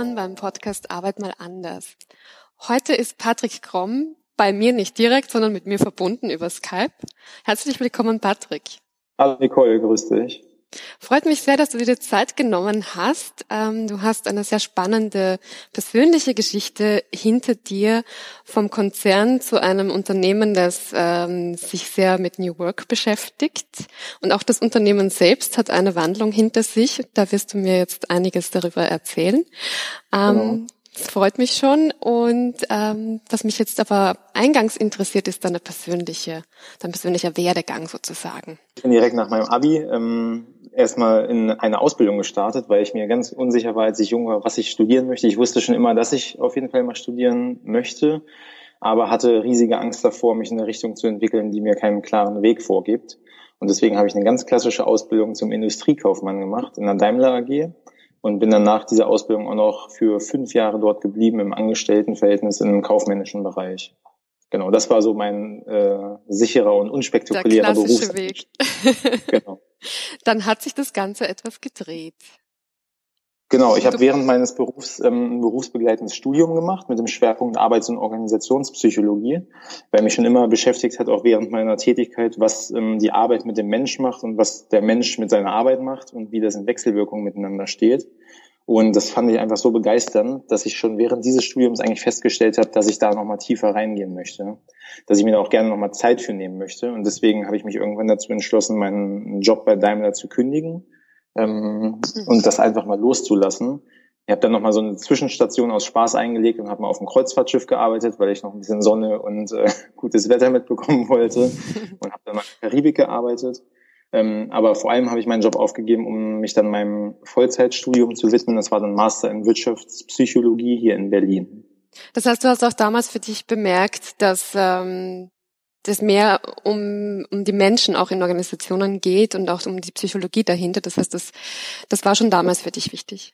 Willkommen beim Podcast Arbeit mal anders. Heute ist Patrick Kromm bei mir nicht direkt, sondern mit mir verbunden über Skype. Herzlich willkommen, Patrick. Hallo Nicole, grüß dich. Freut mich sehr, dass du dir Zeit genommen hast. Ähm, du hast eine sehr spannende persönliche Geschichte hinter dir vom Konzern zu einem Unternehmen, das ähm, sich sehr mit New Work beschäftigt. Und auch das Unternehmen selbst hat eine Wandlung hinter sich. Da wirst du mir jetzt einiges darüber erzählen. Ähm, genau. Das freut mich schon. Und ähm, was mich jetzt aber eingangs interessiert, ist deine persönliche, dein persönlicher Werdegang sozusagen. Ich bin direkt nach meinem Abi ähm, erstmal in eine Ausbildung gestartet, weil ich mir ganz unsicher war, als ich jung war, was ich studieren möchte. Ich wusste schon immer, dass ich auf jeden Fall mal studieren möchte, aber hatte riesige Angst davor, mich in eine Richtung zu entwickeln, die mir keinen klaren Weg vorgibt. Und deswegen habe ich eine ganz klassische Ausbildung zum Industriekaufmann gemacht in der Daimler AG und bin dann nach dieser Ausbildung auch noch für fünf Jahre dort geblieben im Angestelltenverhältnis im kaufmännischen Bereich. Genau, das war so mein äh, sicherer und unspektakulärer Beruf. Weg. genau. Dann hat sich das Ganze etwas gedreht. Genau, ich habe während meines Berufs ähm, ein berufsbegleitendes Studium gemacht mit dem Schwerpunkt Arbeits- und Organisationspsychologie, weil mich schon immer beschäftigt hat, auch während meiner Tätigkeit, was ähm, die Arbeit mit dem Mensch macht und was der Mensch mit seiner Arbeit macht und wie das in Wechselwirkung miteinander steht. Und das fand ich einfach so begeisternd, dass ich schon während dieses Studiums eigentlich festgestellt habe, dass ich da nochmal tiefer reingehen möchte, dass ich mir da auch gerne nochmal Zeit für nehmen möchte. Und deswegen habe ich mich irgendwann dazu entschlossen, meinen Job bei Daimler zu kündigen ähm, mhm. und das einfach mal loszulassen. Ich habe dann nochmal so eine Zwischenstation aus Spaß eingelegt und habe mal auf dem Kreuzfahrtschiff gearbeitet, weil ich noch ein bisschen Sonne und äh, gutes Wetter mitbekommen wollte und habe dann mal in der Karibik gearbeitet. Ähm, aber vor allem habe ich meinen Job aufgegeben, um mich dann meinem Vollzeitstudium zu widmen. Das war dann Master in Wirtschaftspsychologie hier in Berlin. Das heißt, du hast auch damals für dich bemerkt, dass ähm, das mehr um, um die Menschen auch in Organisationen geht und auch um die Psychologie dahinter. Das heißt, das, das war schon damals für dich wichtig.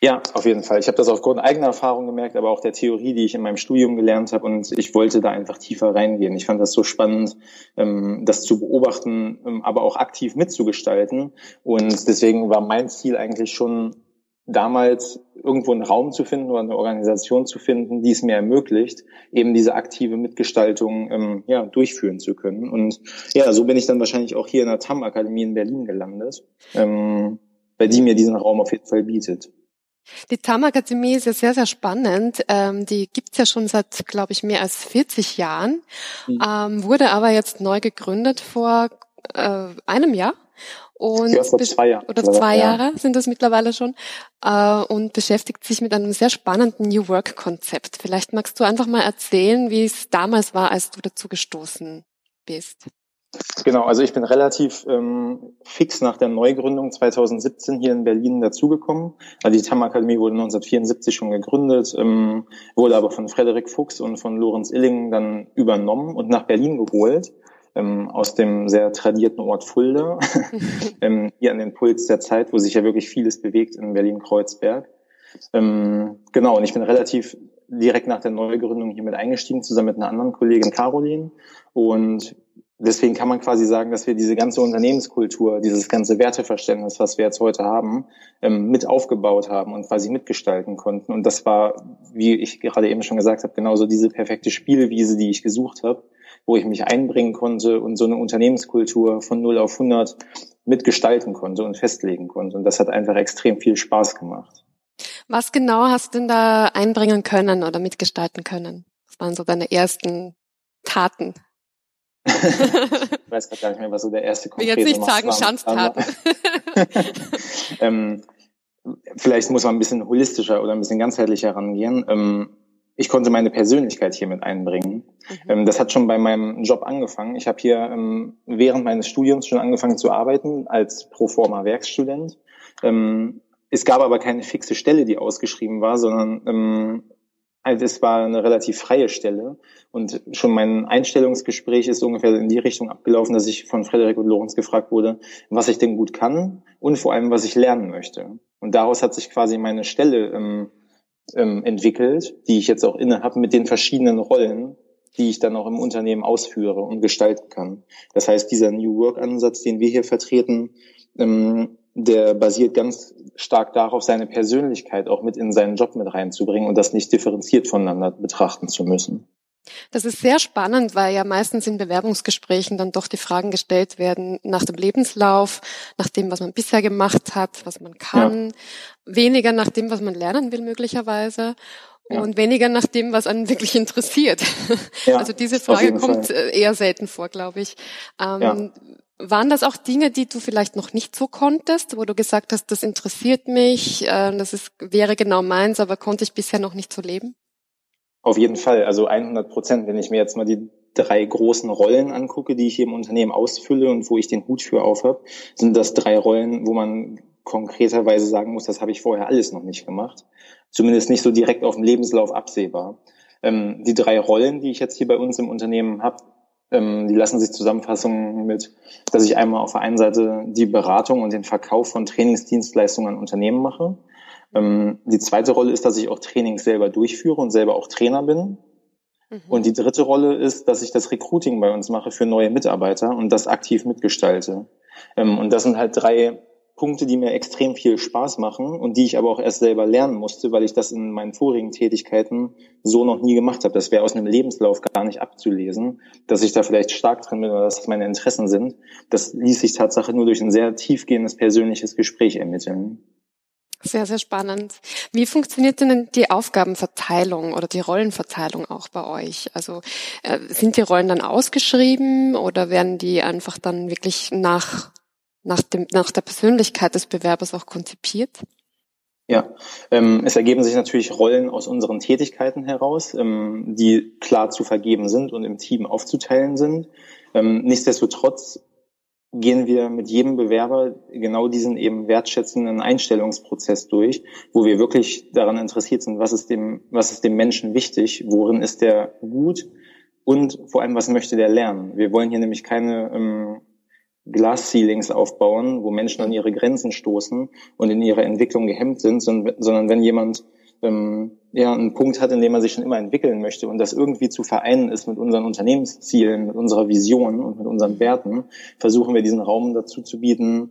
Ja, auf jeden Fall. Ich habe das aufgrund eigener Erfahrung gemerkt, aber auch der Theorie, die ich in meinem Studium gelernt habe. Und ich wollte da einfach tiefer reingehen. Ich fand das so spannend, ähm, das zu beobachten, ähm, aber auch aktiv mitzugestalten. Und deswegen war mein Ziel eigentlich schon damals irgendwo einen Raum zu finden oder eine Organisation zu finden, die es mir ermöglicht, eben diese aktive Mitgestaltung ähm, ja, durchführen zu können. Und ja, so bin ich dann wahrscheinlich auch hier in der TAM-Akademie in Berlin gelandet, ähm, bei die mir diesen Raum auf jeden Fall bietet. Die TAM-Akademie ist ja sehr, sehr spannend. Ähm, die gibt's ja schon seit, glaube ich, mehr als 40 Jahren, mhm. ähm, wurde aber jetzt neu gegründet vor äh, einem Jahr. Und ja, vor zwei Jahren. Oder zwei ja. Jahre sind das mittlerweile schon. Äh, und beschäftigt sich mit einem sehr spannenden New Work-Konzept. Vielleicht magst du einfach mal erzählen, wie es damals war, als du dazu gestoßen bist. Genau, also ich bin relativ ähm, fix nach der Neugründung 2017 hier in Berlin dazugekommen. Also die TAM Akademie wurde 1974 schon gegründet, ähm, wurde aber von Frederik Fuchs und von Lorenz Illingen dann übernommen und nach Berlin geholt, ähm, aus dem sehr tradierten Ort Fulda, ähm, hier an den Puls der Zeit, wo sich ja wirklich vieles bewegt in Berlin-Kreuzberg. Ähm, genau, und ich bin relativ direkt nach der Neugründung hier mit eingestiegen, zusammen mit einer anderen Kollegin Caroline. Und deswegen kann man quasi sagen, dass wir diese ganze Unternehmenskultur, dieses ganze Werteverständnis, was wir jetzt heute haben, ähm, mit aufgebaut haben und quasi mitgestalten konnten. Und das war, wie ich gerade eben schon gesagt habe, genauso diese perfekte Spielwiese, die ich gesucht habe, wo ich mich einbringen konnte und so eine Unternehmenskultur von 0 auf 100 mitgestalten konnte und festlegen konnte. Und das hat einfach extrem viel Spaß gemacht. Was genau hast du denn da einbringen können oder mitgestalten können? Was waren so deine ersten Taten? Ich weiß gerade gar nicht mehr, was so der erste konkrete Ich will jetzt nicht sagen Schandtaten. ähm, vielleicht muss man ein bisschen holistischer oder ein bisschen ganzheitlicher rangehen. Ähm, ich konnte meine Persönlichkeit hier mit einbringen. Mhm. Ähm, das hat schon bei meinem Job angefangen. Ich habe hier ähm, während meines Studiums schon angefangen zu arbeiten als Proforma Werkstudent. Ähm, es gab aber keine fixe Stelle, die ausgeschrieben war, sondern also es war eine relativ freie Stelle und schon mein Einstellungsgespräch ist ungefähr in die Richtung abgelaufen, dass ich von Frederik und Lorenz gefragt wurde, was ich denn gut kann und vor allem, was ich lernen möchte. Und daraus hat sich quasi meine Stelle ähm, ähm, entwickelt, die ich jetzt auch inne habe, mit den verschiedenen Rollen, die ich dann auch im Unternehmen ausführe und gestalten kann. Das heißt, dieser New Work-Ansatz, den wir hier vertreten, ähm, der basiert ganz stark darauf, seine Persönlichkeit auch mit in seinen Job mit reinzubringen und das nicht differenziert voneinander betrachten zu müssen. Das ist sehr spannend, weil ja meistens in Bewerbungsgesprächen dann doch die Fragen gestellt werden nach dem Lebenslauf, nach dem, was man bisher gemacht hat, was man kann, ja. weniger nach dem, was man lernen will möglicherweise. Ja. Und weniger nach dem, was einen wirklich interessiert. Ja, also diese Frage kommt Fall. Äh, eher selten vor, glaube ich. Ähm, ja. Waren das auch Dinge, die du vielleicht noch nicht so konntest, wo du gesagt hast, das interessiert mich, äh, das ist, wäre genau meins, aber konnte ich bisher noch nicht so leben? Auf jeden Fall, also 100 Prozent. Wenn ich mir jetzt mal die drei großen Rollen angucke, die ich hier im Unternehmen ausfülle und wo ich den Hut für aufhab, sind das drei Rollen, wo man konkreterweise sagen muss, das habe ich vorher alles noch nicht gemacht. Zumindest nicht so direkt auf dem Lebenslauf absehbar. Ähm, die drei Rollen, die ich jetzt hier bei uns im Unternehmen habe, ähm, die lassen sich zusammenfassen mit, dass ich einmal auf der einen Seite die Beratung und den Verkauf von Trainingsdienstleistungen an Unternehmen mache. Ähm, die zweite Rolle ist, dass ich auch Trainings selber durchführe und selber auch Trainer bin. Mhm. Und die dritte Rolle ist, dass ich das Recruiting bei uns mache für neue Mitarbeiter und das aktiv mitgestalte. Ähm, und das sind halt drei Punkte, die mir extrem viel Spaß machen und die ich aber auch erst selber lernen musste, weil ich das in meinen vorigen Tätigkeiten so noch nie gemacht habe. Das wäre aus einem Lebenslauf gar nicht abzulesen, dass ich da vielleicht stark drin bin oder dass das meine Interessen sind. Das ließ sich Tatsache nur durch ein sehr tiefgehendes persönliches Gespräch ermitteln. Sehr, sehr spannend. Wie funktioniert denn die Aufgabenverteilung oder die Rollenverteilung auch bei euch? Also äh, sind die Rollen dann ausgeschrieben oder werden die einfach dann wirklich nach nach, dem, nach der Persönlichkeit des Bewerbers auch konzipiert? Ja, ähm, es ergeben sich natürlich Rollen aus unseren Tätigkeiten heraus, ähm, die klar zu vergeben sind und im Team aufzuteilen sind. Ähm, nichtsdestotrotz gehen wir mit jedem Bewerber genau diesen eben wertschätzenden Einstellungsprozess durch, wo wir wirklich daran interessiert sind, was ist dem, was ist dem Menschen wichtig, worin ist der gut und vor allem, was möchte der lernen. Wir wollen hier nämlich keine ähm, Glass-Ceilings aufbauen, wo Menschen an ihre Grenzen stoßen und in ihrer Entwicklung gehemmt sind, sondern wenn jemand ähm, ja einen Punkt hat, in dem er sich schon immer entwickeln möchte und das irgendwie zu vereinen ist mit unseren Unternehmenszielen, mit unserer Vision und mit unseren Werten, versuchen wir diesen Raum dazu zu bieten,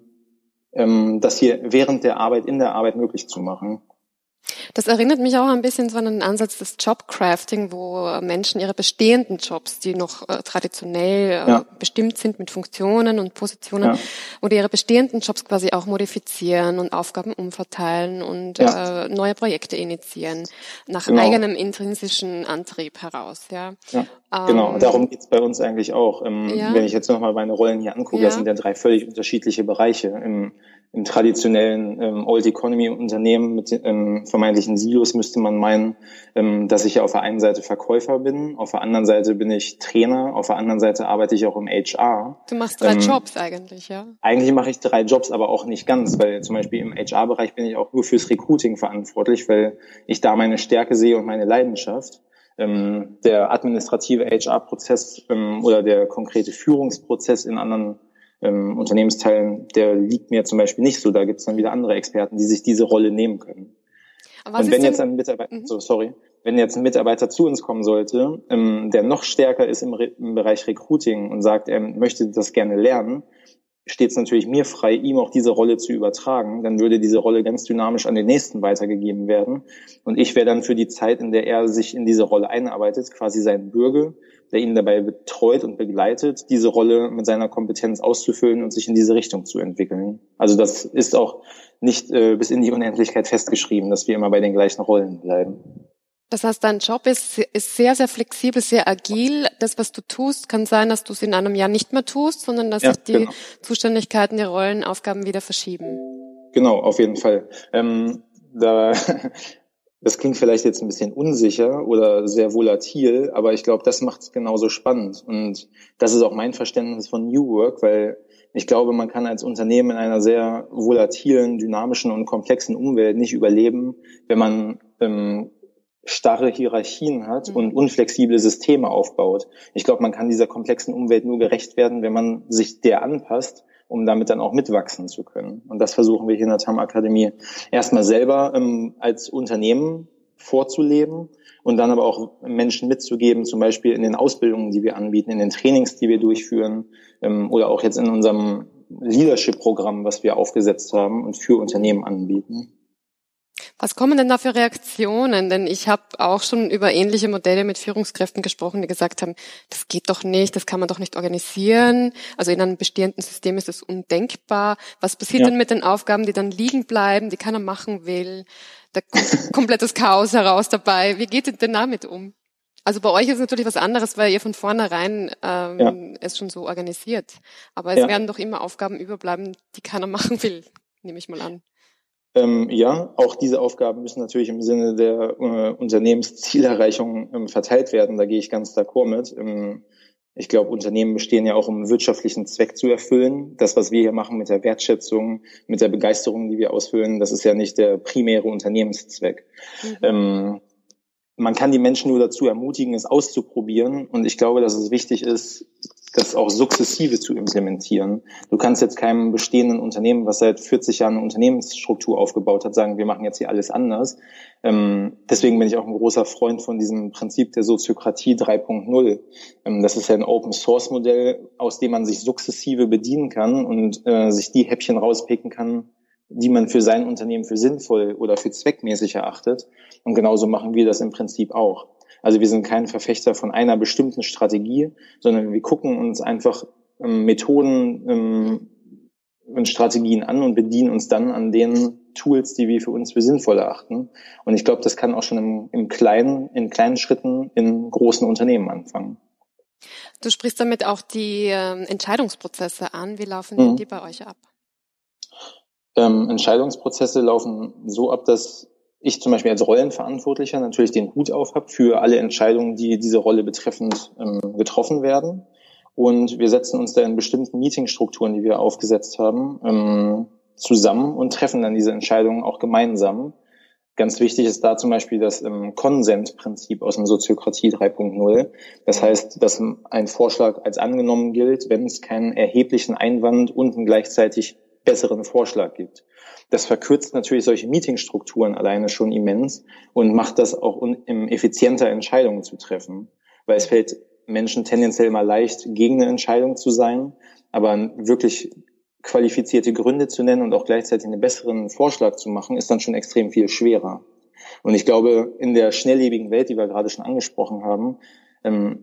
ähm, das hier während der Arbeit, in der Arbeit möglich zu machen. Das erinnert mich auch ein bisschen so an den Ansatz des Jobcrafting, wo Menschen ihre bestehenden Jobs, die noch äh, traditionell äh, ja. bestimmt sind mit Funktionen und Positionen, ja. oder ihre bestehenden Jobs quasi auch modifizieren und Aufgaben umverteilen und ja. äh, neue Projekte initiieren, nach genau. eigenem intrinsischen Antrieb heraus. Ja. Genau. Ähm, Darum geht's bei uns eigentlich auch. Ähm, wenn ich jetzt nochmal meine Rollen hier angucke, das sind ja drei völlig unterschiedliche Bereiche. Im, im traditionellen ähm, Old Economy Unternehmen mit ähm, vermeintlichen Silos müsste man meinen, ähm, dass ich ja auf der einen Seite Verkäufer bin, auf der anderen Seite bin ich Trainer, auf der anderen Seite arbeite ich auch im HR. Du machst drei ähm, Jobs eigentlich, ja? Eigentlich mache ich drei Jobs, aber auch nicht ganz, weil zum Beispiel im HR-Bereich bin ich auch nur fürs Recruiting verantwortlich, weil ich da meine Stärke sehe und meine Leidenschaft. Ähm, der administrative HR-Prozess ähm, oder der konkrete Führungsprozess in anderen ähm, Unternehmensteilen, der liegt mir zum Beispiel nicht so. Da gibt es dann wieder andere Experten, die sich diese Rolle nehmen können. Und wenn jetzt ein Mitarbeiter, mhm. so sorry, wenn jetzt ein Mitarbeiter zu uns kommen sollte, ähm, der noch stärker ist im, Re im Bereich Recruiting und sagt, er möchte das gerne lernen, steht es natürlich mir frei, ihm auch diese Rolle zu übertragen. Dann würde diese Rolle ganz dynamisch an den nächsten weitergegeben werden. Und ich wäre dann für die Zeit, in der er sich in diese Rolle einarbeitet, quasi sein Bürger, der ihn dabei betreut und begleitet, diese Rolle mit seiner Kompetenz auszufüllen und sich in diese Richtung zu entwickeln. Also das ist auch nicht äh, bis in die Unendlichkeit festgeschrieben, dass wir immer bei den gleichen Rollen bleiben. Das heißt, dein Job ist, ist sehr, sehr flexibel, sehr agil. Das, was du tust, kann sein, dass du es in einem Jahr nicht mehr tust, sondern dass ja, sich die genau. Zuständigkeiten, die Rollen, Aufgaben wieder verschieben. Genau, auf jeden Fall. Ähm, da, das klingt vielleicht jetzt ein bisschen unsicher oder sehr volatil, aber ich glaube, das macht es genauso spannend. Und das ist auch mein Verständnis von New Work, weil ich glaube, man kann als Unternehmen in einer sehr volatilen, dynamischen und komplexen Umwelt nicht überleben, wenn man ähm, starre Hierarchien hat mhm. und unflexible Systeme aufbaut. Ich glaube, man kann dieser komplexen Umwelt nur gerecht werden, wenn man sich der anpasst, um damit dann auch mitwachsen zu können. Und das versuchen wir hier in der TAM Akademie erstmal selber ähm, als Unternehmen vorzuleben und dann aber auch Menschen mitzugeben, zum Beispiel in den Ausbildungen, die wir anbieten, in den Trainings, die wir durchführen ähm, oder auch jetzt in unserem Leadership-Programm, was wir aufgesetzt haben und für Unternehmen anbieten. Was kommen denn da für Reaktionen? Denn ich habe auch schon über ähnliche Modelle mit Führungskräften gesprochen, die gesagt haben, das geht doch nicht, das kann man doch nicht organisieren. Also in einem bestehenden System ist es undenkbar. Was passiert ja. denn mit den Aufgaben, die dann liegen bleiben, die keiner machen will? Da kommt komplettes Chaos heraus dabei. Wie geht ihr denn damit um? Also bei euch ist natürlich was anderes, weil ihr von vornherein ähm, ja. es schon so organisiert. Aber es ja. werden doch immer Aufgaben überbleiben, die keiner machen will, nehme ich mal an. Ähm, ja, auch diese Aufgaben müssen natürlich im Sinne der äh, Unternehmenszielerreichung ähm, verteilt werden. Da gehe ich ganz d'accord mit. Ähm, ich glaube, Unternehmen bestehen ja auch, um wirtschaftlichen Zweck zu erfüllen. Das, was wir hier machen mit der Wertschätzung, mit der Begeisterung, die wir ausfüllen, das ist ja nicht der primäre Unternehmenszweck. Mhm. Ähm, man kann die Menschen nur dazu ermutigen, es auszuprobieren. Und ich glaube, dass es wichtig ist, das auch sukzessive zu implementieren. Du kannst jetzt keinem bestehenden Unternehmen, was seit 40 Jahren eine Unternehmensstruktur aufgebaut hat, sagen, wir machen jetzt hier alles anders. Ähm, deswegen bin ich auch ein großer Freund von diesem Prinzip der Soziokratie 3.0. Ähm, das ist ja ein Open Source Modell, aus dem man sich sukzessive bedienen kann und äh, sich die Häppchen rauspicken kann, die man für sein Unternehmen für sinnvoll oder für zweckmäßig erachtet. Und genauso machen wir das im Prinzip auch. Also wir sind kein Verfechter von einer bestimmten Strategie, sondern wir gucken uns einfach ähm, Methoden ähm, und Strategien an und bedienen uns dann an den Tools, die wir für uns für sinnvoll erachten. Und ich glaube, das kann auch schon im, im kleinen, in kleinen Schritten in großen Unternehmen anfangen. Du sprichst damit auch die äh, Entscheidungsprozesse an. Wie laufen mhm. die bei euch ab? Ähm, Entscheidungsprozesse laufen so ab, dass ich zum Beispiel als Rollenverantwortlicher natürlich den Hut auf habe für alle Entscheidungen, die diese Rolle betreffend ähm, getroffen werden. Und wir setzen uns da in bestimmten Meetingstrukturen, die wir aufgesetzt haben, ähm, zusammen und treffen dann diese Entscheidungen auch gemeinsam. Ganz wichtig ist da zum Beispiel das ähm, Consent-Prinzip aus dem Soziokratie 3.0. Das heißt, dass ein Vorschlag als angenommen gilt, wenn es keinen erheblichen Einwand und gleichzeitig besseren Vorschlag gibt. Das verkürzt natürlich solche Meetingstrukturen alleine schon immens und macht das auch um effizienter Entscheidungen zu treffen, weil es fällt Menschen tendenziell immer leicht, gegen eine Entscheidung zu sein, aber wirklich qualifizierte Gründe zu nennen und auch gleichzeitig einen besseren Vorschlag zu machen, ist dann schon extrem viel schwerer. Und ich glaube, in der schnelllebigen Welt, die wir gerade schon angesprochen haben,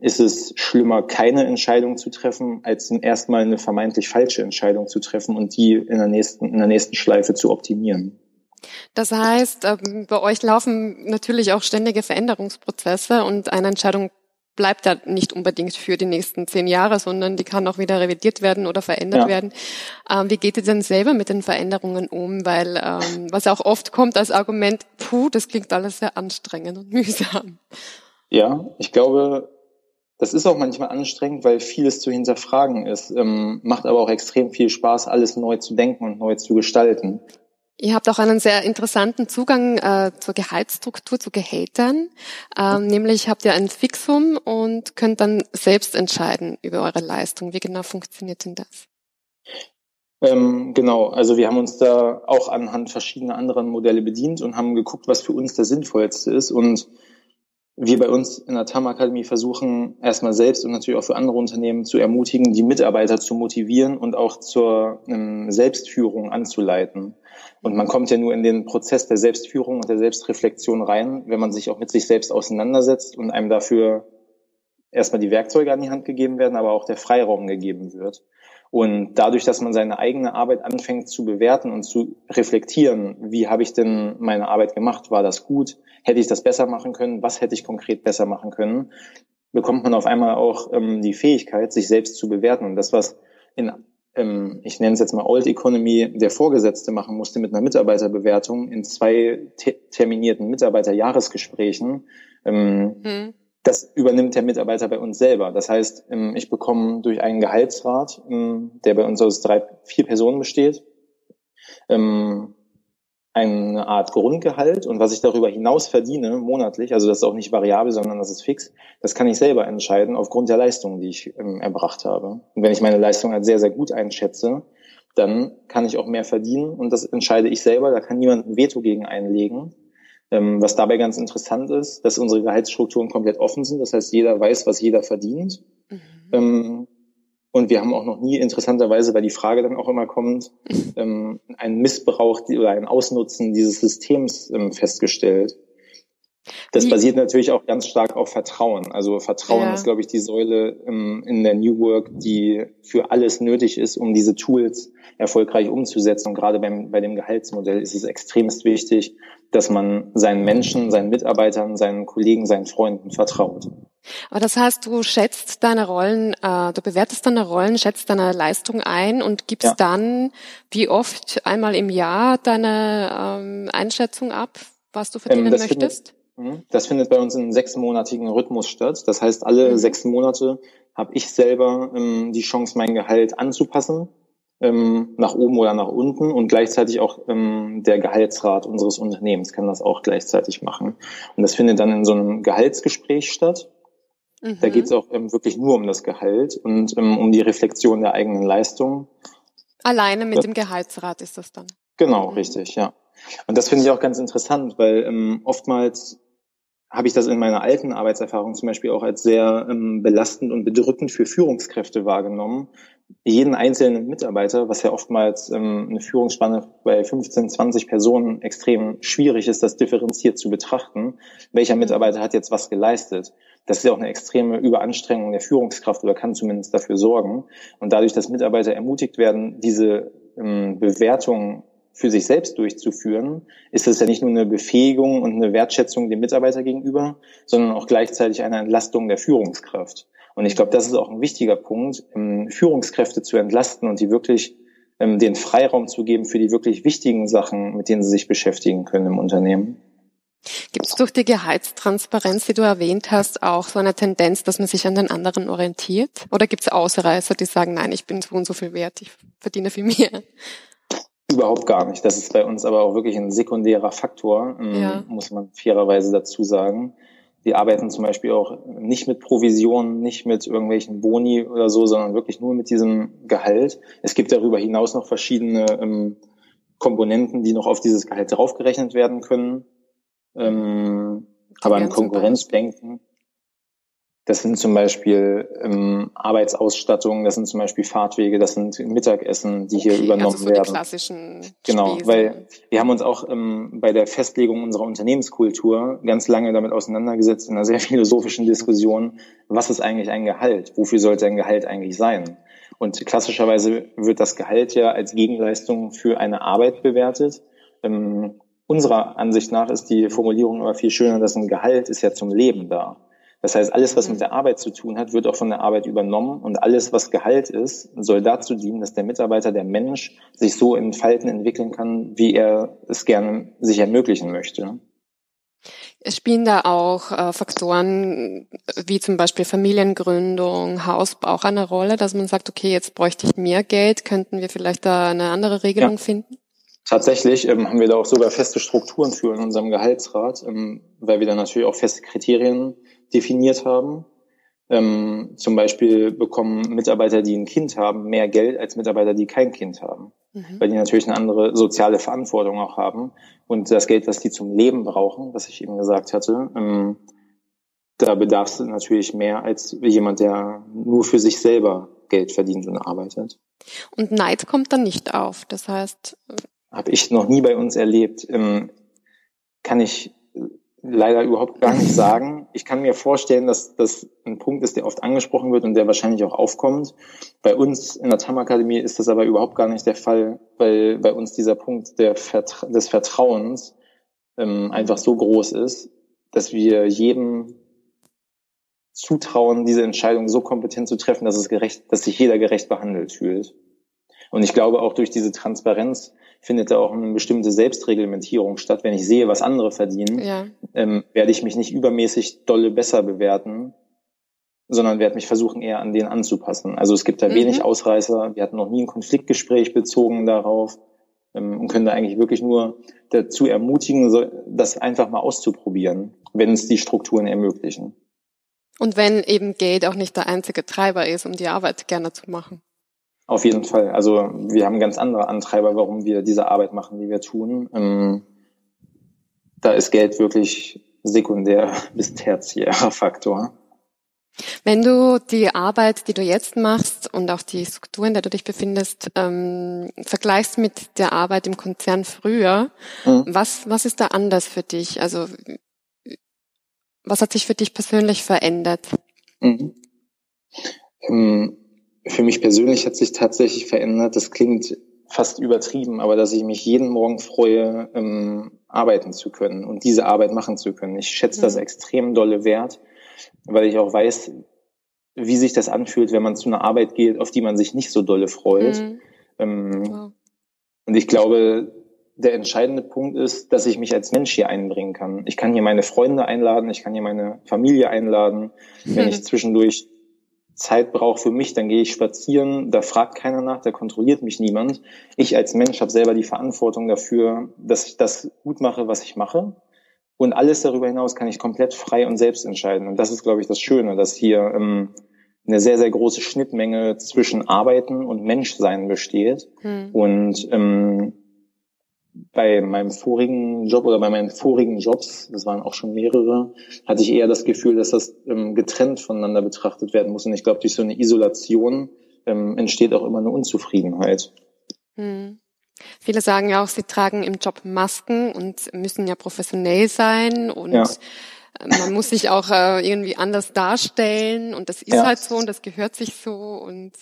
ist es schlimmer, keine Entscheidung zu treffen, als erstmal eine vermeintlich falsche Entscheidung zu treffen und die in der nächsten, in der nächsten Schleife zu optimieren. Das heißt, ähm, bei euch laufen natürlich auch ständige Veränderungsprozesse und eine Entscheidung bleibt ja nicht unbedingt für die nächsten zehn Jahre, sondern die kann auch wieder revidiert werden oder verändert ja. werden. Ähm, wie geht ihr denn selber mit den Veränderungen um? Weil ähm, was auch oft kommt als Argument, puh, das klingt alles sehr anstrengend und mühsam. Ja, ich glaube, das ist auch manchmal anstrengend, weil vieles zu hinterfragen ist. Ähm, macht aber auch extrem viel Spaß, alles neu zu denken und neu zu gestalten. Ihr habt auch einen sehr interessanten Zugang äh, zur Gehaltsstruktur, zu Gehältern. Ähm, nämlich habt ihr ein Fixum und könnt dann selbst entscheiden über eure Leistung. Wie genau funktioniert denn das? Ähm, genau, also wir haben uns da auch anhand verschiedener anderen Modelle bedient und haben geguckt, was für uns das Sinnvollste ist. Und wir bei uns in der TAM Akademie versuchen erstmal selbst und natürlich auch für andere Unternehmen zu ermutigen, die Mitarbeiter zu motivieren und auch zur ähm, Selbstführung anzuleiten. Und man kommt ja nur in den Prozess der Selbstführung und der Selbstreflexion rein, wenn man sich auch mit sich selbst auseinandersetzt und einem dafür erstmal die Werkzeuge an die Hand gegeben werden, aber auch der Freiraum gegeben wird. Und dadurch, dass man seine eigene Arbeit anfängt zu bewerten und zu reflektieren, wie habe ich denn meine Arbeit gemacht? War das gut? Hätte ich das besser machen können? Was hätte ich konkret besser machen können? Bekommt man auf einmal auch ähm, die Fähigkeit, sich selbst zu bewerten. Und das, was in, ähm, ich nenne es jetzt mal Old Economy, der Vorgesetzte machen musste mit einer Mitarbeiterbewertung in zwei te terminierten Mitarbeiterjahresgesprächen, ähm, hm das übernimmt der Mitarbeiter bei uns selber. Das heißt, ähm, ich bekomme durch einen Gehaltsrat, ähm, der bei uns aus drei, vier Personen besteht, ähm, eine Art Grundgehalt und was ich darüber hinaus verdiene monatlich, also das ist auch nicht variabel, sondern das ist fix, das kann ich selber entscheiden aufgrund der Leistungen, die ich erbracht habe. Und wenn ich meine Leistung als sehr, sehr gut einschätze, dann kann ich auch mehr verdienen und das entscheide ich selber, da kann niemand ein Veto gegen einlegen. Ähm, was dabei ganz interessant ist, dass unsere Gehaltsstrukturen komplett offen sind. Das heißt, jeder weiß, was jeder verdient. Mhm. Ähm, Und wir haben auch noch nie interessanterweise, weil die Frage dann auch immer kommt, ähm, einen Missbrauch oder ein Ausnutzen dieses Systems festgestellt. Das basiert natürlich auch ganz stark auf Vertrauen. Also Vertrauen ja. ist, glaube ich, die Säule in der New Work, die für alles nötig ist, um diese Tools erfolgreich umzusetzen. Und gerade beim, bei dem Gehaltsmodell ist es extremst wichtig, dass man seinen Menschen, seinen Mitarbeitern, seinen Kollegen, seinen Freunden vertraut. Aber das heißt, du schätzt deine Rollen, äh, du bewertest deine Rollen, schätzt deine Leistung ein und gibst ja. dann wie oft einmal im Jahr deine ähm, Einschätzung ab, was du verdienen ähm, möchtest? Findet. Das findet bei uns in sechsmonatigen Rhythmus statt. Das heißt, alle mhm. sechs Monate habe ich selber ähm, die Chance, mein Gehalt anzupassen, ähm, nach oben oder nach unten und gleichzeitig auch ähm, der Gehaltsrat unseres Unternehmens kann das auch gleichzeitig machen. Und das findet dann in so einem Gehaltsgespräch statt. Mhm. Da geht es auch ähm, wirklich nur um das Gehalt und ähm, um die Reflexion der eigenen Leistung. Alleine mit ja. dem Gehaltsrat ist das dann. Genau, mhm. richtig, ja. Und das finde ich auch ganz interessant, weil ähm, oftmals habe ich das in meiner alten Arbeitserfahrung zum Beispiel auch als sehr ähm, belastend und bedrückend für Führungskräfte wahrgenommen. Jeden einzelnen Mitarbeiter, was ja oftmals ähm, eine Führungsspanne bei 15, 20 Personen extrem schwierig ist, das differenziert zu betrachten. Welcher Mitarbeiter hat jetzt was geleistet? Das ist ja auch eine extreme Überanstrengung der Führungskraft oder kann zumindest dafür sorgen. Und dadurch, dass Mitarbeiter ermutigt werden, diese ähm, Bewertung für sich selbst durchzuführen, ist es ja nicht nur eine Befähigung und eine Wertschätzung dem Mitarbeiter gegenüber, sondern auch gleichzeitig eine Entlastung der Führungskraft. Und ich glaube, das ist auch ein wichtiger Punkt, Führungskräfte zu entlasten und die wirklich ähm, den Freiraum zu geben für die wirklich wichtigen Sachen, mit denen sie sich beschäftigen können im Unternehmen. Gibt es durch die Gehaltstransparenz, die du erwähnt hast, auch so eine Tendenz, dass man sich an den anderen orientiert? Oder gibt es Ausreißer, die sagen, nein, ich bin so und so viel wert, ich verdiene viel mehr? Überhaupt gar nicht. Das ist bei uns aber auch wirklich ein sekundärer Faktor, ähm, ja. muss man fairerweise dazu sagen. Die arbeiten zum Beispiel auch nicht mit Provisionen, nicht mit irgendwelchen Boni oder so, sondern wirklich nur mit diesem Gehalt. Es gibt darüber hinaus noch verschiedene ähm, Komponenten, die noch auf dieses Gehalt draufgerechnet werden können. Ähm, aber an Konkurrenzdenken das sind zum Beispiel ähm, Arbeitsausstattung, das sind zum Beispiel Fahrtwege, das sind Mittagessen, die hier also übernommen also so werden. Die klassischen genau, Spesen. weil wir haben uns auch ähm, bei der Festlegung unserer Unternehmenskultur ganz lange damit auseinandergesetzt in einer sehr philosophischen Diskussion, was ist eigentlich ein Gehalt? Wofür sollte ein Gehalt eigentlich sein? Und klassischerweise wird das Gehalt ja als Gegenleistung für eine Arbeit bewertet. Ähm, unserer Ansicht nach ist die Formulierung aber viel schöner, dass ein Gehalt ist ja zum Leben da. Das heißt, alles, was mit der Arbeit zu tun hat, wird auch von der Arbeit übernommen und alles, was Gehalt ist, soll dazu dienen, dass der Mitarbeiter, der Mensch, sich so entfalten, entwickeln kann, wie er es gerne sich ermöglichen möchte. Es spielen da auch äh, Faktoren wie zum Beispiel Familiengründung, Hausbau auch eine Rolle, dass man sagt, okay, jetzt bräuchte ich mehr Geld, könnten wir vielleicht da eine andere Regelung ja. finden? Tatsächlich ähm, haben wir da auch sogar feste Strukturen für in unserem Gehaltsrat, ähm, weil wir da natürlich auch feste Kriterien definiert haben. Ähm, zum Beispiel bekommen Mitarbeiter, die ein Kind haben, mehr Geld als Mitarbeiter, die kein Kind haben, mhm. weil die natürlich eine andere soziale Verantwortung auch haben. Und das Geld, was die zum Leben brauchen, was ich eben gesagt hatte, ähm, da bedarf es natürlich mehr als jemand, der nur für sich selber Geld verdient und arbeitet. Und Neid kommt dann nicht auf. Das heißt, habe ich noch nie bei uns erlebt. Ähm, kann ich leider überhaupt gar nicht sagen. Ich kann mir vorstellen, dass das ein Punkt ist, der oft angesprochen wird und der wahrscheinlich auch aufkommt. Bei uns in der TAM Akademie ist das aber überhaupt gar nicht der Fall, weil bei uns dieser Punkt der Vertra des Vertrauens ähm, einfach so groß ist, dass wir jedem zutrauen, diese Entscheidung so kompetent zu treffen, dass es gerecht, dass sich jeder gerecht behandelt fühlt. Und ich glaube auch durch diese Transparenz findet da auch eine bestimmte Selbstreglementierung statt. Wenn ich sehe, was andere verdienen, ja. ähm, werde ich mich nicht übermäßig dolle besser bewerten, sondern werde mich versuchen, eher an denen anzupassen. Also es gibt da mhm. wenig Ausreißer. Wir hatten noch nie ein Konfliktgespräch bezogen darauf ähm, und können da eigentlich wirklich nur dazu ermutigen, das einfach mal auszuprobieren, wenn es die Strukturen ermöglichen. Und wenn eben Geld auch nicht der einzige Treiber ist, um die Arbeit gerne zu machen. Auf jeden Fall. Also wir haben ganz andere Antreiber, warum wir diese Arbeit machen, die wir tun. Ähm, da ist Geld wirklich sekundär bis tertiärer Faktor. Wenn du die Arbeit, die du jetzt machst und auch die Struktur, in der du dich befindest, ähm, vergleichst mit der Arbeit im Konzern früher, mhm. was, was ist da anders für dich? Also was hat sich für dich persönlich verändert? Mhm. Ähm, für mich persönlich hat sich tatsächlich verändert. Das klingt fast übertrieben, aber dass ich mich jeden Morgen freue, ähm, arbeiten zu können und diese Arbeit machen zu können. Ich schätze mhm. das extrem dolle wert, weil ich auch weiß, wie sich das anfühlt, wenn man zu einer Arbeit geht, auf die man sich nicht so dolle freut. Mhm. Ähm, wow. Und ich glaube, der entscheidende Punkt ist, dass ich mich als Mensch hier einbringen kann. Ich kann hier meine Freunde einladen, ich kann hier meine Familie einladen. Mhm. Wenn ich zwischendurch Zeit brauche für mich, dann gehe ich spazieren, da fragt keiner nach, da kontrolliert mich niemand. Ich als Mensch habe selber die Verantwortung dafür, dass ich das gut mache, was ich mache. Und alles darüber hinaus kann ich komplett frei und selbst entscheiden. Und das ist, glaube ich, das Schöne, dass hier ähm, eine sehr, sehr große Schnittmenge zwischen Arbeiten und Menschsein besteht. Hm. Und ähm, bei meinem vorigen Job oder bei meinen vorigen Jobs, das waren auch schon mehrere, hatte ich eher das Gefühl, dass das ähm, getrennt voneinander betrachtet werden muss. Und ich glaube, durch so eine Isolation ähm, entsteht auch immer eine Unzufriedenheit. Hm. Viele sagen ja auch, sie tragen im Job Masken und müssen ja professionell sein und ja. man muss sich auch äh, irgendwie anders darstellen und das ist ja. halt so und das gehört sich so. Und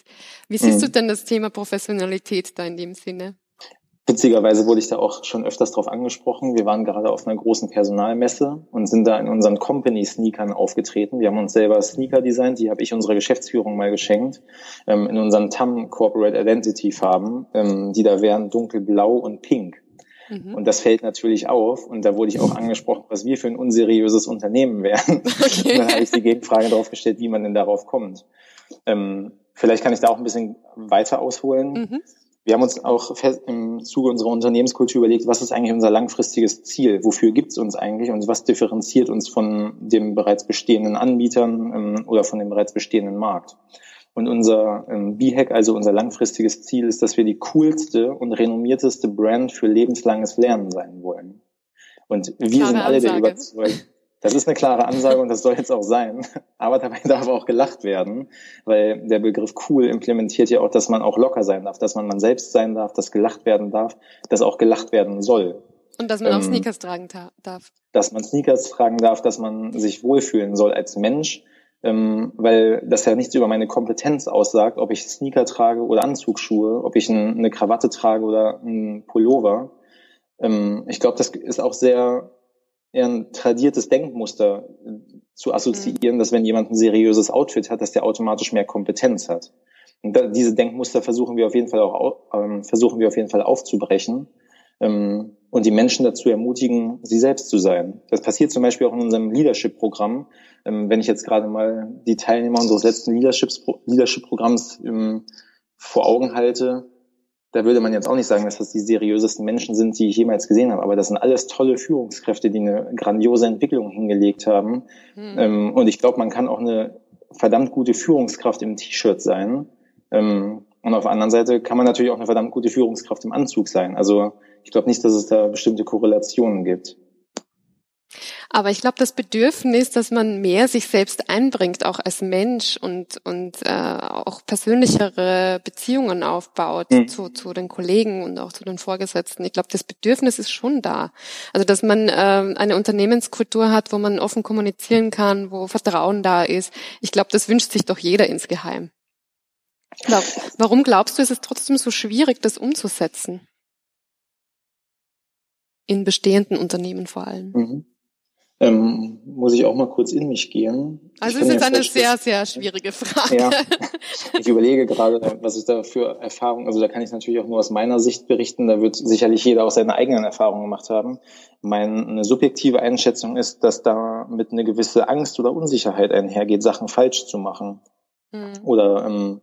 wie siehst mhm. du denn das Thema Professionalität da in dem Sinne? Witzigerweise wurde ich da auch schon öfters drauf angesprochen. Wir waren gerade auf einer großen Personalmesse und sind da in unseren Company-Sneakern aufgetreten. Wir haben uns selber Sneaker designt, die habe ich unserer Geschäftsführung mal geschenkt, ähm, in unseren TAM Corporate Identity Farben, ähm, die da wären dunkelblau und pink. Mhm. Und das fällt natürlich auf. Und da wurde ich auch angesprochen, was wir für ein unseriöses Unternehmen wären. Okay. Und dann habe ich die Gegenfrage darauf gestellt, wie man denn darauf kommt. Ähm, vielleicht kann ich da auch ein bisschen weiter ausholen. Mhm. Wir haben uns auch im Zuge unserer Unternehmenskultur überlegt, was ist eigentlich unser langfristiges Ziel? Wofür gibt es uns eigentlich und was differenziert uns von dem bereits bestehenden Anbietern ähm, oder von dem bereits bestehenden Markt? Und unser ähm, B-Hack, also unser langfristiges Ziel, ist, dass wir die coolste und renommierteste Brand für lebenslanges Lernen sein wollen. Und wir Klare sind alle Ansage. der Überzeugung, das ist eine klare Ansage und das soll jetzt auch sein. Aber dabei darf auch gelacht werden, weil der Begriff cool implementiert ja auch, dass man auch locker sein darf, dass man man selbst sein darf, dass gelacht werden darf, dass auch gelacht werden soll. Und dass man ähm, auch Sneakers tragen darf. Dass man Sneakers tragen darf, dass man sich wohlfühlen soll als Mensch, ähm, weil das ja nichts über meine Kompetenz aussagt, ob ich Sneaker trage oder Anzugsschuhe, ob ich ein, eine Krawatte trage oder ein Pullover. Ähm, ich glaube, das ist auch sehr ein tradiertes Denkmuster zu assoziieren, mhm. dass wenn jemand ein seriöses Outfit hat, dass der automatisch mehr Kompetenz hat. Und da, diese Denkmuster versuchen wir auf jeden Fall auch ähm, versuchen wir auf jeden Fall aufzubrechen ähm, und die Menschen dazu ermutigen, sie selbst zu sein. Das passiert zum Beispiel auch in unserem Leadership-Programm. Ähm, wenn ich jetzt gerade mal die Teilnehmer unseres letzten Leadership-Programms ähm, vor Augen halte, da würde man jetzt auch nicht sagen, dass das die seriösesten Menschen sind, die ich jemals gesehen habe. Aber das sind alles tolle Führungskräfte, die eine grandiose Entwicklung hingelegt haben. Mhm. Ähm, und ich glaube, man kann auch eine verdammt gute Führungskraft im T-Shirt sein. Ähm, und auf der anderen Seite kann man natürlich auch eine verdammt gute Führungskraft im Anzug sein. Also ich glaube nicht, dass es da bestimmte Korrelationen gibt. Aber ich glaube, das Bedürfnis, dass man mehr sich selbst einbringt, auch als Mensch und, und äh, auch persönlichere Beziehungen aufbaut mhm. zu, zu den Kollegen und auch zu den Vorgesetzten. Ich glaube, das Bedürfnis ist schon da. Also dass man äh, eine Unternehmenskultur hat, wo man offen kommunizieren kann, wo Vertrauen da ist. Ich glaube, das wünscht sich doch jeder insgeheim. Glaub, warum glaubst du, ist es trotzdem so schwierig, das umzusetzen? In bestehenden Unternehmen vor allem. Mhm. Ähm, muss ich auch mal kurz in mich gehen. Also es ist jetzt eine sehr, sehr schwierige Frage. Ja, ich überlege gerade, was ich da für Erfahrungen, also da kann ich natürlich auch nur aus meiner Sicht berichten, da wird sicherlich jeder auch seine eigenen Erfahrungen gemacht haben. Meine subjektive Einschätzung ist, dass da mit eine gewisse Angst oder Unsicherheit einhergeht, Sachen falsch zu machen. Mhm. Oder ähm,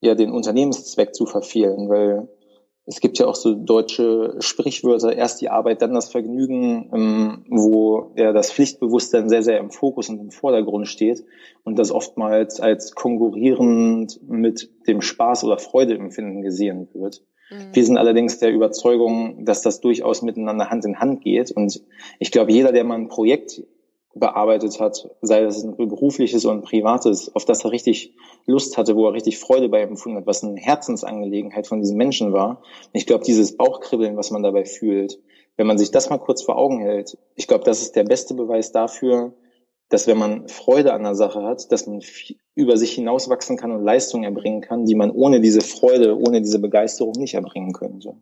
ja den Unternehmenszweck zu verfehlen, weil es gibt ja auch so deutsche Sprichwörter, erst die Arbeit, dann das Vergnügen, ähm, wo ja das Pflichtbewusstsein sehr, sehr im Fokus und im Vordergrund steht und das oftmals als konkurrierend mit dem Spaß oder Freudeempfinden gesehen wird. Mhm. Wir sind allerdings der Überzeugung, dass das durchaus miteinander Hand in Hand geht und ich glaube, jeder, der mal ein Projekt bearbeitet hat, sei das ein berufliches und ein privates, auf das er richtig Lust hatte, wo er richtig Freude bei empfunden hat, was eine Herzensangelegenheit von diesen Menschen war. Ich glaube, dieses Bauchkribbeln, was man dabei fühlt, wenn man sich das mal kurz vor Augen hält, ich glaube, das ist der beste Beweis dafür, dass wenn man Freude an der Sache hat, dass man über sich hinauswachsen kann und Leistungen erbringen kann, die man ohne diese Freude, ohne diese Begeisterung nicht erbringen könnte.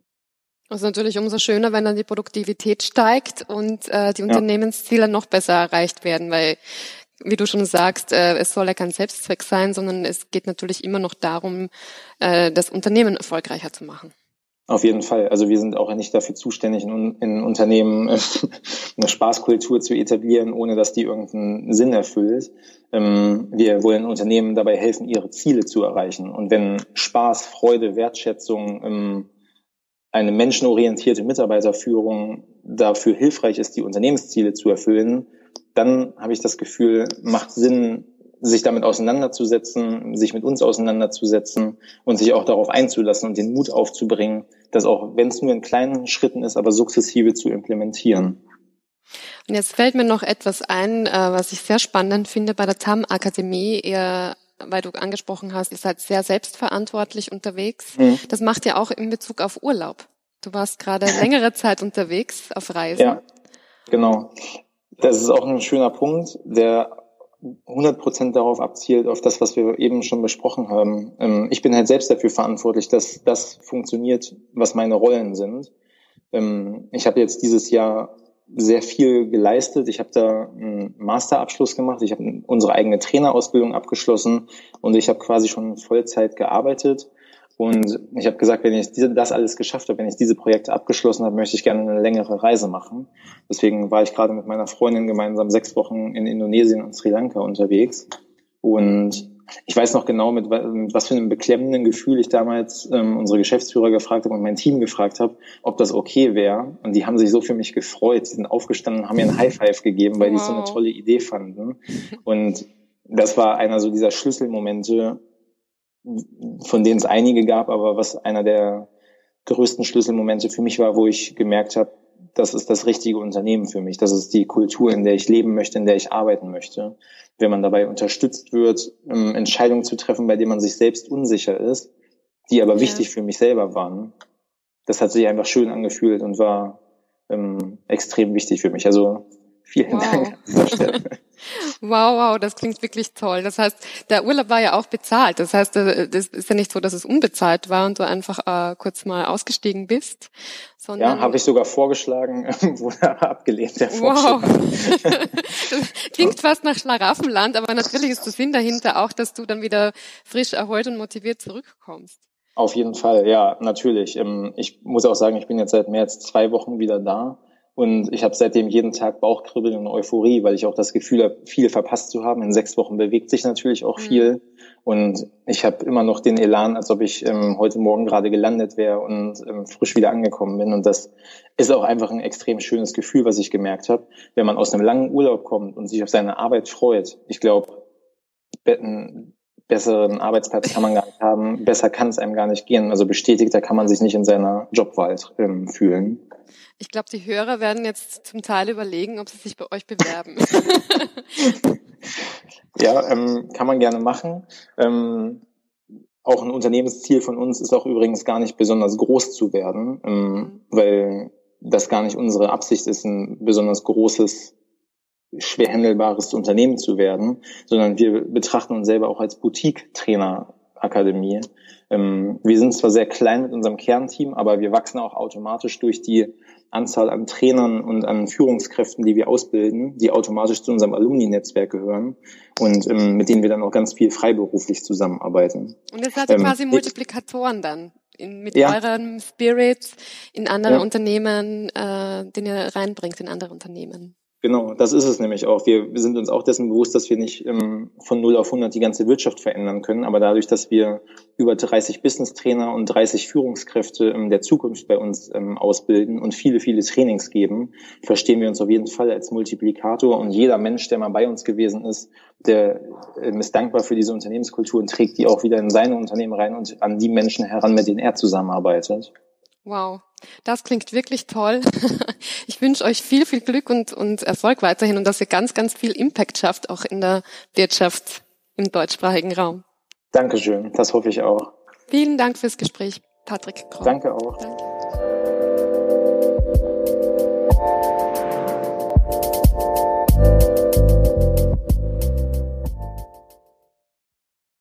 Das ist natürlich umso schöner, wenn dann die Produktivität steigt und äh, die Unternehmensziele noch besser erreicht werden, weil wie du schon sagst, äh, es soll ja kein Selbstzweck sein, sondern es geht natürlich immer noch darum, äh, das Unternehmen erfolgreicher zu machen. Auf jeden Fall. Also wir sind auch nicht dafür zuständig, in, in Unternehmen äh, eine Spaßkultur zu etablieren, ohne dass die irgendeinen Sinn erfüllt. Ähm, wir wollen Unternehmen dabei helfen, ihre Ziele zu erreichen. Und wenn Spaß, Freude, Wertschätzung, ähm, eine menschenorientierte Mitarbeiterführung dafür hilfreich ist, die Unternehmensziele zu erfüllen, dann habe ich das Gefühl, macht Sinn, sich damit auseinanderzusetzen, sich mit uns auseinanderzusetzen und sich auch darauf einzulassen und den Mut aufzubringen, das auch, wenn es nur in kleinen Schritten ist, aber sukzessive zu implementieren. Und jetzt fällt mir noch etwas ein, äh, was ich sehr spannend finde bei der TAM Akademie. Ihr weil du angesprochen hast, ihr seid sehr selbstverantwortlich unterwegs. Mhm. Das macht ihr auch in Bezug auf Urlaub. Du warst gerade längere Zeit unterwegs auf Reisen. Ja, genau. Das ist auch ein schöner Punkt, der 100 Prozent darauf abzielt, auf das, was wir eben schon besprochen haben. Ähm, ich bin halt selbst dafür verantwortlich, dass das funktioniert, was meine Rollen sind. Ähm, ich habe jetzt dieses Jahr sehr viel geleistet. Ich habe da einen Masterabschluss gemacht. Ich habe unsere eigene Trainerausbildung abgeschlossen und ich habe quasi schon Vollzeit gearbeitet. Und ich habe gesagt, wenn ich das alles geschafft habe, wenn ich diese Projekte abgeschlossen habe, möchte ich gerne eine längere Reise machen. Deswegen war ich gerade mit meiner Freundin gemeinsam sechs Wochen in Indonesien und Sri Lanka unterwegs. Und ich weiß noch genau, mit, mit was für einem beklemmenden Gefühl ich damals ähm, unsere Geschäftsführer gefragt habe und mein Team gefragt habe, ob das okay wäre. Und die haben sich so für mich gefreut. Sie sind aufgestanden und haben mir ein High Five gegeben, weil wow. die so eine tolle Idee fanden. Und das war einer so dieser Schlüsselmomente, von denen es einige gab, aber was einer der größten Schlüsselmomente für mich war, wo ich gemerkt habe, das ist das richtige Unternehmen für mich. Das ist die Kultur, in der ich leben möchte, in der ich arbeiten möchte. Wenn man dabei unterstützt wird, ähm, Entscheidungen zu treffen, bei denen man sich selbst unsicher ist, die aber ja. wichtig für mich selber waren, das hat sich einfach schön angefühlt und war ähm, extrem wichtig für mich. Also vielen wow. Dank an dieser Stelle. Wow, wow, das klingt wirklich toll. Das heißt, der Urlaub war ja auch bezahlt. Das heißt, äh, das ist ja nicht so, dass es unbezahlt war und du einfach äh, kurz mal ausgestiegen bist. Sondern ja, habe ich sogar vorgeschlagen, wurde abgelehnt, der. Wow. klingt fast nach Schlaraffenland, aber natürlich ist der Sinn dahinter auch, dass du dann wieder frisch erholt und motiviert zurückkommst. Auf jeden Fall, ja, natürlich. Ähm, ich muss auch sagen, ich bin jetzt seit mehr als zwei Wochen wieder da und ich habe seitdem jeden Tag Bauchkribbeln und Euphorie, weil ich auch das Gefühl habe, viel verpasst zu haben. In sechs Wochen bewegt sich natürlich auch viel. Mhm. Und ich habe immer noch den Elan, als ob ich ähm, heute Morgen gerade gelandet wäre und ähm, frisch wieder angekommen bin. Und das ist auch einfach ein extrem schönes Gefühl, was ich gemerkt habe. Wenn man aus einem langen Urlaub kommt und sich auf seine Arbeit freut, ich glaube, besseren Arbeitsplatz kann man gar nicht haben. Besser kann es einem gar nicht gehen. Also bestätigter kann man sich nicht in seiner Jobwahl ähm, fühlen. Ich glaube, die Hörer werden jetzt zum Teil überlegen, ob sie sich bei euch bewerben. ja, ähm, kann man gerne machen. Ähm, auch ein Unternehmensziel von uns ist auch übrigens gar nicht besonders groß zu werden, ähm, mhm. weil das gar nicht unsere Absicht ist, ein besonders großes, schwer handelbares Unternehmen zu werden, sondern wir betrachten uns selber auch als Boutique-Trainer-Akademie. Ähm, wir sind zwar sehr klein mit unserem Kernteam, aber wir wachsen auch automatisch durch die Anzahl an Trainern und an Führungskräften, die wir ausbilden, die automatisch zu unserem Alumni-Netzwerk gehören und ähm, mit denen wir dann auch ganz viel freiberuflich zusammenarbeiten. Und das ihr ähm, quasi Multiplikatoren dann in, mit ja. euren Spirits in andere ja. Unternehmen, äh, den ihr reinbringt in andere Unternehmen. Genau, das ist es nämlich auch. Wir, sind uns auch dessen bewusst, dass wir nicht ähm, von 0 auf 100 die ganze Wirtschaft verändern können, aber dadurch, dass wir über 30 Business-Trainer und 30 Führungskräfte ähm, der Zukunft bei uns ähm, ausbilden und viele, viele Trainings geben, verstehen wir uns auf jeden Fall als Multiplikator und jeder Mensch, der mal bei uns gewesen ist, der ähm, ist dankbar für diese Unternehmenskultur und trägt die auch wieder in seine Unternehmen rein und an die Menschen heran, mit denen er zusammenarbeitet. Wow, das klingt wirklich toll. Ich wünsche euch viel, viel Glück und, und Erfolg weiterhin und dass ihr ganz, ganz viel Impact schafft, auch in der Wirtschaft im deutschsprachigen Raum. Dankeschön, das hoffe ich auch. Vielen Dank fürs Gespräch, Patrick Kroll. Danke auch. Danke.